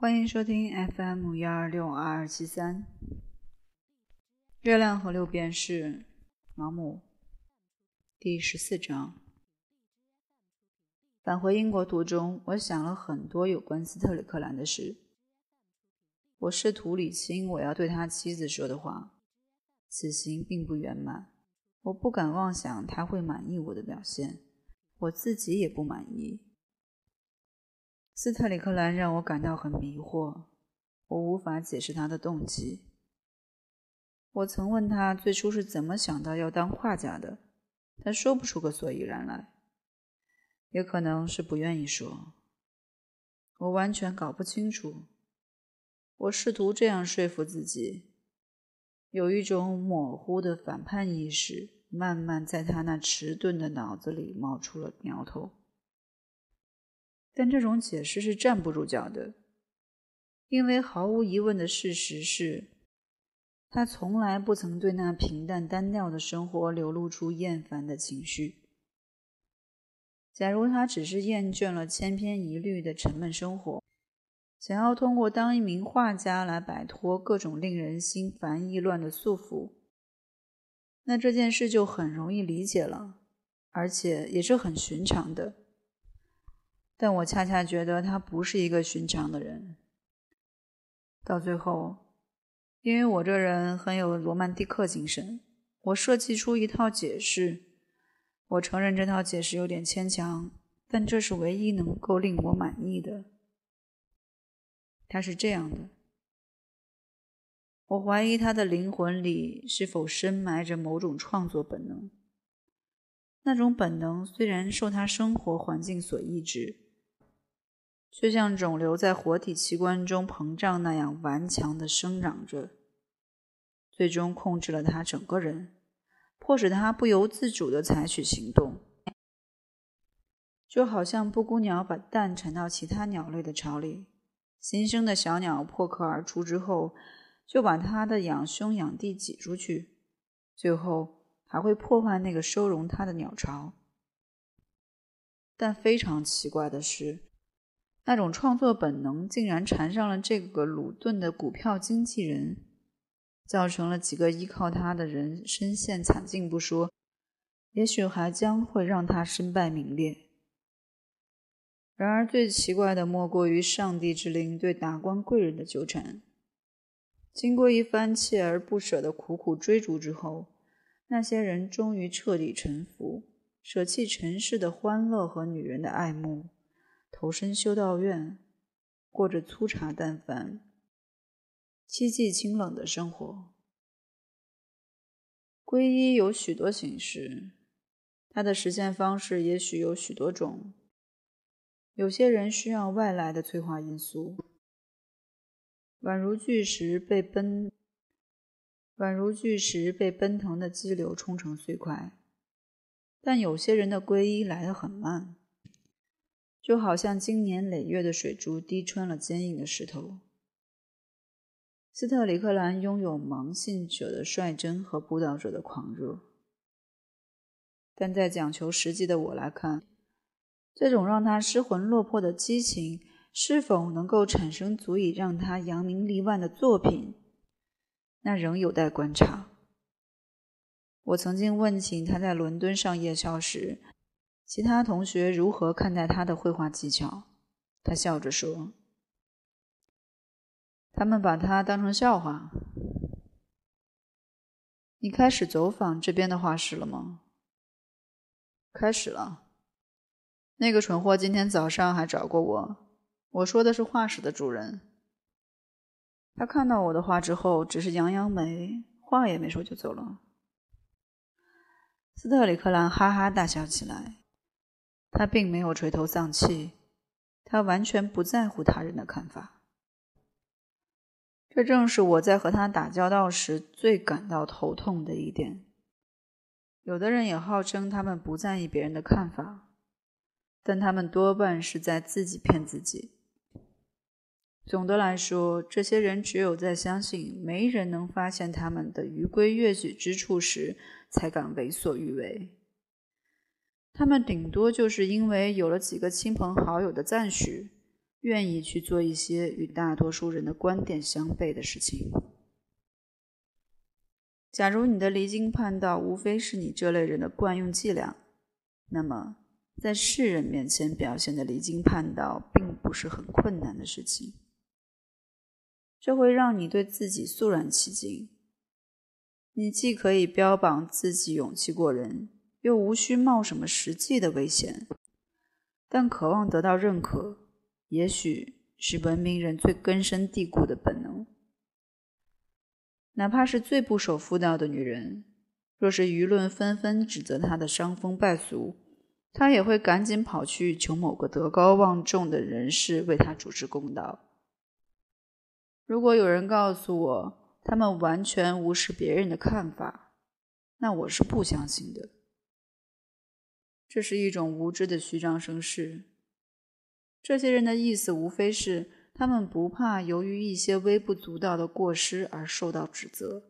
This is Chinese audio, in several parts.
欢迎收听 FM 幺二六二二七三。月亮和六便士，毛姆，第十四章。返回英国途中，我想了很多有关斯特里克兰的事。我试图理清我要对他妻子说的话。此行并不圆满，我不敢妄想他会满意我的表现，我自己也不满意。斯特里克兰让我感到很迷惑，我无法解释他的动机。我曾问他最初是怎么想到要当画家的，他说不出个所以然来，也可能是不愿意说。我完全搞不清楚。我试图这样说服自己，有一种模糊的反叛意识慢慢在他那迟钝的脑子里冒出了苗头。但这种解释是站不住脚的，因为毫无疑问的事实是，他从来不曾对那平淡单调的生活流露出厌烦的情绪。假如他只是厌倦了千篇一律的沉闷生活，想要通过当一名画家来摆脱各种令人心烦意乱的束缚，那这件事就很容易理解了，而且也是很寻常的。但我恰恰觉得他不是一个寻常的人。到最后，因为我这人很有罗曼蒂克精神，我设计出一套解释。我承认这套解释有点牵强，但这是唯一能够令我满意的。他是这样的：我怀疑他的灵魂里是否深埋着某种创作本能。那种本能虽然受他生活环境所抑制。却像肿瘤在活体器官中膨胀那样顽强地生长着，最终控制了他整个人，迫使他不由自主地采取行动，就好像布谷鸟把蛋产到其他鸟类的巢里，新生的小鸟破壳而出之后，就把它的养兄养弟挤出去，最后还会破坏那个收容它的鸟巢。但非常奇怪的是。那种创作本能竟然缠上了这个鲁顿的股票经纪人，造成了几个依靠他的人身陷惨境不说，也许还将会让他身败名裂。然而，最奇怪的莫过于上帝之灵对达官贵人的纠缠。经过一番锲而不舍的苦苦追逐之后，那些人终于彻底臣服，舍弃尘世的欢乐和女人的爱慕。投身修道院，过着粗茶淡饭、凄寂清冷的生活。皈依有许多形式，它的实现方式也许有许多种。有些人需要外来的催化因素，宛如巨石被奔，宛如巨石被奔腾的激流冲成碎块。但有些人的皈依来得很慢。就好像经年累月的水珠滴穿了坚硬的石头。斯特里克兰拥有盲信者的率真和布道者的狂热，但在讲求实际的我来看，这种让他失魂落魄的激情是否能够产生足以让他扬名立万的作品，那仍有待观察。我曾经问起他在伦敦上夜校时。其他同学如何看待他的绘画技巧？他笑着说：“他们把他当成笑话。”你开始走访这边的画室了吗？开始了。那个蠢货今天早上还找过我。我说的是画室的主人。他看到我的画之后，只是扬扬眉，话也没说就走了。斯特里克兰哈哈大笑起来。他并没有垂头丧气，他完全不在乎他人的看法。这正是我在和他打交道时最感到头痛的一点。有的人也号称他们不在意别人的看法，但他们多半是在自己骗自己。总的来说，这些人只有在相信没人能发现他们的余规越矩之处时，才敢为所欲为。他们顶多就是因为有了几个亲朋好友的赞许，愿意去做一些与大多数人的观点相悖的事情。假如你的离经叛道无非是你这类人的惯用伎俩，那么在世人面前表现的离经叛道并不是很困难的事情。这会让你对自己肃然起敬。你既可以标榜自己勇气过人，又无需冒什么实际的危险，但渴望得到认可，也许是文明人最根深蒂固的本能。哪怕是最不守妇道的女人，若是舆论纷纷指责她的伤风败俗，她也会赶紧跑去求某个德高望重的人士为她主持公道。如果有人告诉我他们完全无视别人的看法，那我是不相信的。这是一种无知的虚张声势。这些人的意思无非是。他们不怕由于一些微不足道的过失而受到指责，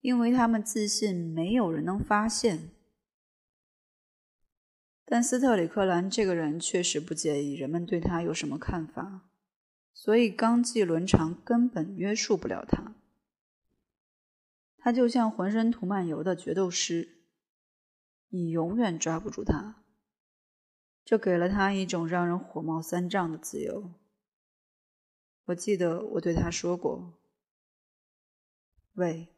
因为他们自信没有人能发现。但斯特里克兰这个人确实不介意人们对他有什么看法，所以纲纪伦常根本约束不了他。他就像浑身涂满油的决斗师，你永远抓不住他。这给了他一种让人火冒三丈的自由。我记得我对他说过：“喂，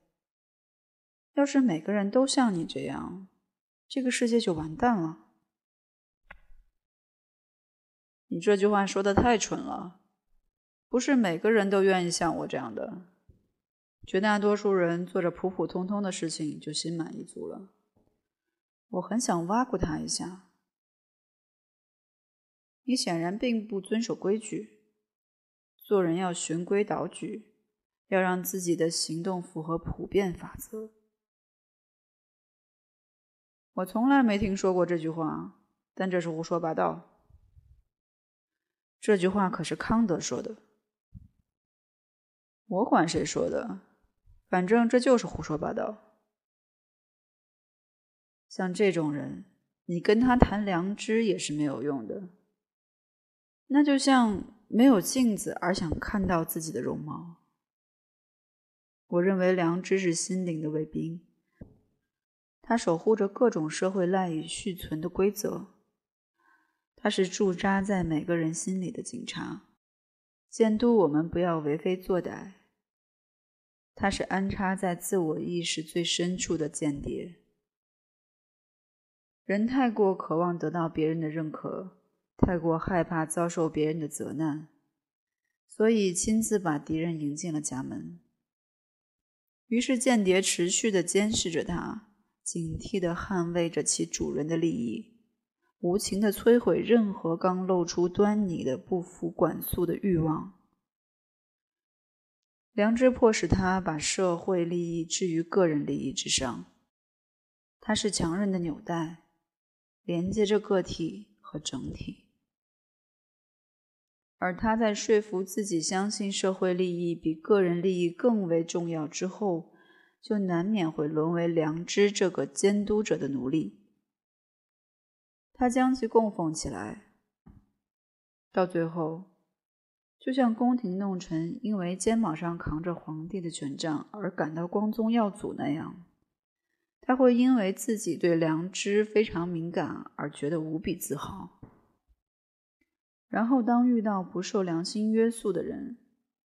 要是每个人都像你这样，这个世界就完蛋了。”你这句话说的太蠢了，不是每个人都愿意像我这样的。绝大多数人做着普普通通的事情就心满意足了。我很想挖苦他一下。你显然并不遵守规矩。做人要循规蹈矩，要让自己的行动符合普遍法则。我从来没听说过这句话，但这是胡说八道。这句话可是康德说的。我管谁说的，反正这就是胡说八道。像这种人，你跟他谈良知也是没有用的。那就像……没有镜子而想看到自己的容貌。我认为良知是心灵的卫兵，它守护着各种社会赖以续存的规则。它是驻扎在每个人心里的警察，监督我们不要为非作歹。它是安插在自我意识最深处的间谍。人太过渴望得到别人的认可。太过害怕遭受别人的责难，所以亲自把敌人迎进了家门。于是间谍持续地监视着他，警惕地捍卫着其主人的利益，无情地摧毁任何刚露出端倪的不服管束的欲望。良知迫使他把社会利益置于个人利益之上，它是强韧的纽带，连接着个体和整体。而他在说服自己相信社会利益比个人利益更为重要之后，就难免会沦为良知这个监督者的奴隶。他将其供奉起来，到最后，就像宫廷弄臣因为肩膀上扛着皇帝的权杖而感到光宗耀祖那样，他会因为自己对良知非常敏感而觉得无比自豪。然后，当遇到不受良心约束的人，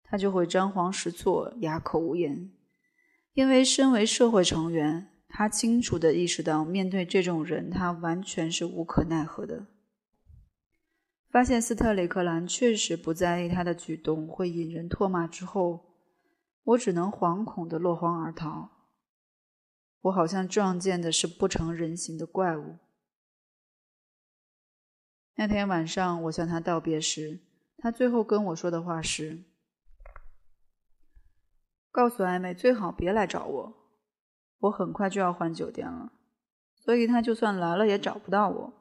他就会张皇失措、哑口无言。因为身为社会成员，他清楚地意识到，面对这种人，他完全是无可奈何的。发现斯特里克兰确实不在意他的举动会引人唾骂之后，我只能惶恐地落荒而逃。我好像撞见的是不成人形的怪物。那天晚上，我向他道别时，他最后跟我说的话是：“告诉艾美最好别来找我，我很快就要换酒店了，所以他就算来了也找不到我。”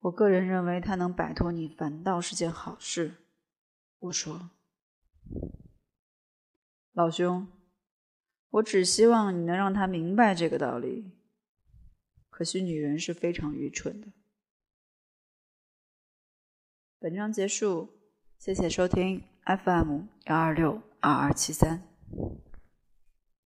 我个人认为他能摆脱你反倒是件好事。我说：“老兄，我只希望你能让他明白这个道理可惜女人是非常愚蠢的。本章结束谢谢收听 fm 幺二六二二七三。